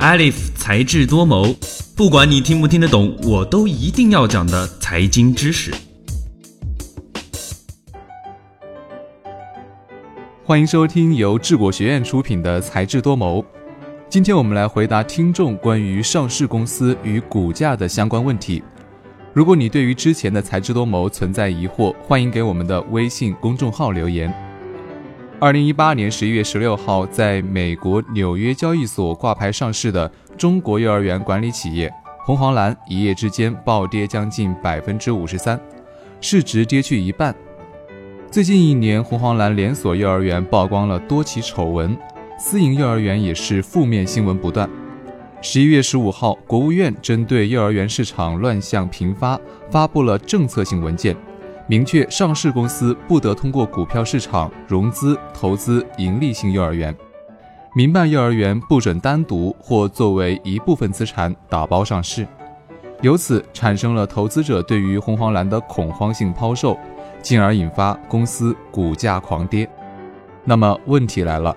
Alif 才智多谋，不管你听不听得懂，我都一定要讲的财经知识。欢迎收听由智果学院出品的《才智多谋》。今天我们来回答听众关于上市公司与股价的相关问题。如果你对于之前的《才智多谋》存在疑惑，欢迎给我们的微信公众号留言。二零一八年十一月十六号，在美国纽约交易所挂牌上市的中国幼儿园管理企业红黄蓝，一夜之间暴跌将近百分之五十三，市值跌去一半。最近一年，红黄蓝连锁幼儿园曝光了多起丑闻，私营幼儿园也是负面新闻不断。十一月十五号，国务院针对幼儿园市场乱象频发，发布了政策性文件。明确上市公司不得通过股票市场融资投资盈利性幼儿园，民办幼儿园不准单独或作为一部分资产打包上市，由此产生了投资者对于红黄蓝的恐慌性抛售，进而引发公司股价狂跌。那么问题来了，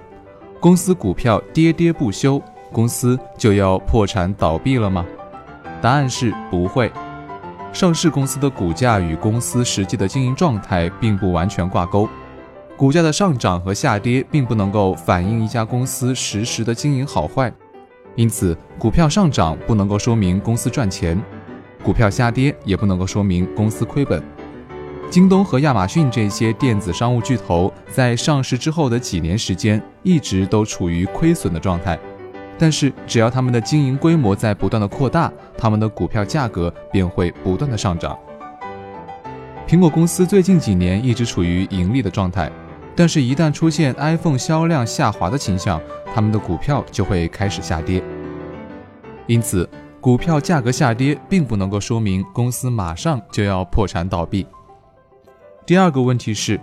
公司股票跌跌不休，公司就要破产倒闭了吗？答案是不会。上市公司的股价与公司实际的经营状态并不完全挂钩，股价的上涨和下跌并不能够反映一家公司实时的经营好坏，因此股票上涨不能够说明公司赚钱，股票下跌也不能够说明公司亏本。京东和亚马逊这些电子商务巨头在上市之后的几年时间，一直都处于亏损的状态。但是，只要他们的经营规模在不断的扩大，他们的股票价格便会不断的上涨。苹果公司最近几年一直处于盈利的状态，但是，一旦出现 iPhone 销量下滑的倾向，他们的股票就会开始下跌。因此，股票价格下跌并不能够说明公司马上就要破产倒闭。第二个问题是，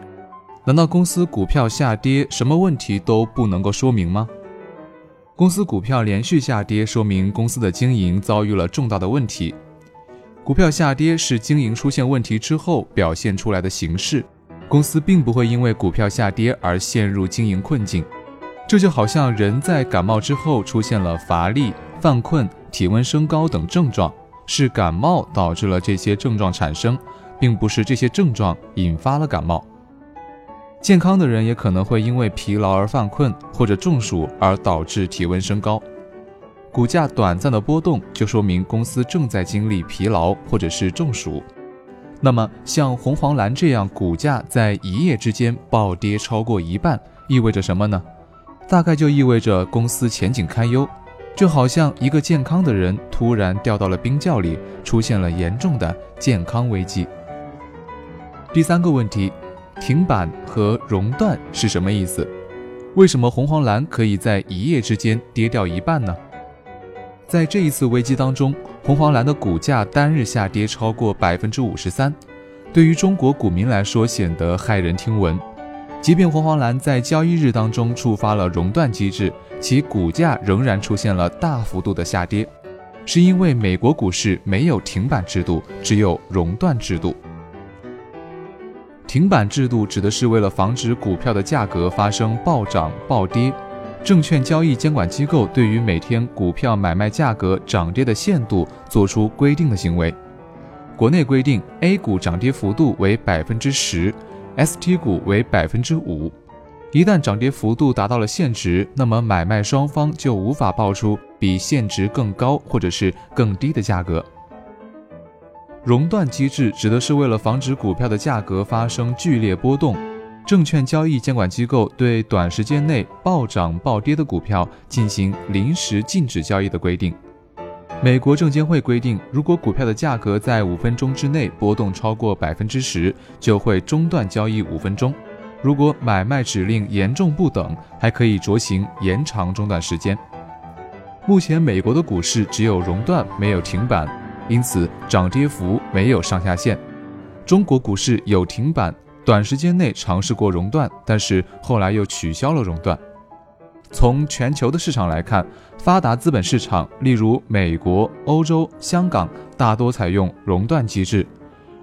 难道公司股票下跌什么问题都不能够说明吗？公司股票连续下跌，说明公司的经营遭遇了重大的问题。股票下跌是经营出现问题之后表现出来的形式，公司并不会因为股票下跌而陷入经营困境。这就好像人在感冒之后出现了乏力、犯困、体温升高等症状，是感冒导致了这些症状产生，并不是这些症状引发了感冒。健康的人也可能会因为疲劳而犯困，或者中暑而导致体温升高。股价短暂的波动就说明公司正在经历疲劳或者是中暑。那么，像红黄蓝这样股价在一夜之间暴跌超过一半，意味着什么呢？大概就意味着公司前景堪忧，就好像一个健康的人突然掉到了冰窖里，出现了严重的健康危机。第三个问题。停板和熔断是什么意思？为什么红黄蓝可以在一夜之间跌掉一半呢？在这一次危机当中，红黄蓝的股价单日下跌超过百分之五十三，对于中国股民来说显得骇人听闻。即便红黄蓝在交易日当中触发了熔断机制，其股价仍然出现了大幅度的下跌，是因为美国股市没有停板制度，只有熔断制度。停板制度指的是为了防止股票的价格发生暴涨暴跌，证券交易监管机构对于每天股票买卖价格涨跌的限度作出规定的行为。国内规定，A 股涨跌幅度为百分之十，ST 股为百分之五。一旦涨跌幅度达到了限值，那么买卖双方就无法报出比限值更高或者是更低的价格。熔断机制指的是为了防止股票的价格发生剧烈波动，证券交易监管机构对短时间内暴涨暴跌的股票进行临时禁止交易的规定。美国证监会规定，如果股票的价格在五分钟之内波动超过百分之十，就会中断交易五分钟。如果买卖指令严重不等，还可以酌情延长中断时间。目前，美国的股市只有熔断，没有停板。因此，涨跌幅没有上下限。中国股市有停板，短时间内尝试过熔断，但是后来又取消了熔断。从全球的市场来看，发达资本市场，例如美国、欧洲、香港，大多采用熔断机制；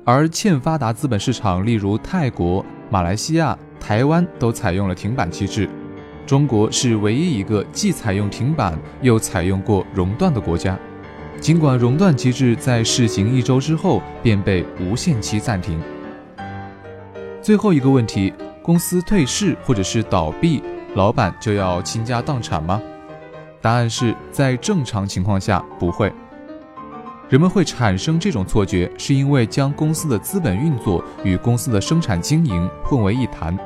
而欠发达资本市场，例如泰国、马来西亚、台湾，都采用了停板机制。中国是唯一一个既采用停板又采用过熔断的国家。尽管熔断机制在试行一周之后便被无限期暂停。最后一个问题：公司退市或者是倒闭，老板就要倾家荡产吗？答案是在正常情况下不会。人们会产生这种错觉，是因为将公司的资本运作与公司的生产经营混为一谈。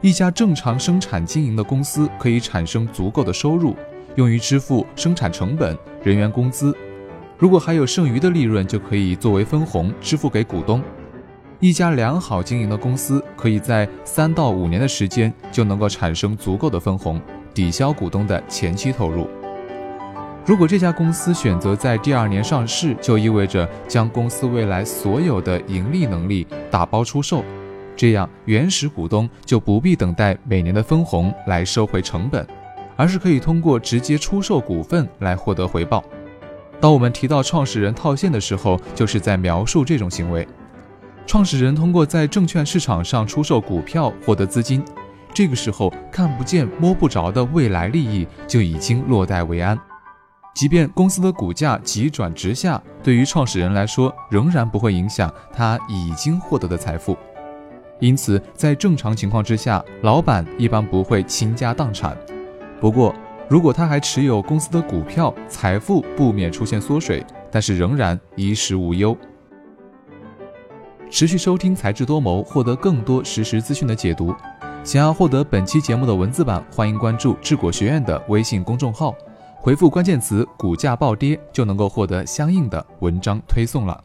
一家正常生产经营的公司可以产生足够的收入，用于支付生产成本、人员工资。如果还有剩余的利润，就可以作为分红支付给股东。一家良好经营的公司可以在三到五年的时间就能够产生足够的分红，抵消股东的前期投入。如果这家公司选择在第二年上市，就意味着将公司未来所有的盈利能力打包出售，这样原始股东就不必等待每年的分红来收回成本，而是可以通过直接出售股份来获得回报。当我们提到创始人套现的时候，就是在描述这种行为。创始人通过在证券市场上出售股票获得资金，这个时候看不见摸不着的未来利益就已经落袋为安。即便公司的股价急转直下，对于创始人来说，仍然不会影响他已经获得的财富。因此，在正常情况之下，老板一般不会倾家荡产。不过，如果他还持有公司的股票，财富不免出现缩水，但是仍然衣食无忧。持续收听才智多谋，获得更多实时资讯的解读。想要获得本期节目的文字版，欢迎关注智果学院的微信公众号。回复关键词“股价暴跌”就能够获得相应的文章推送了。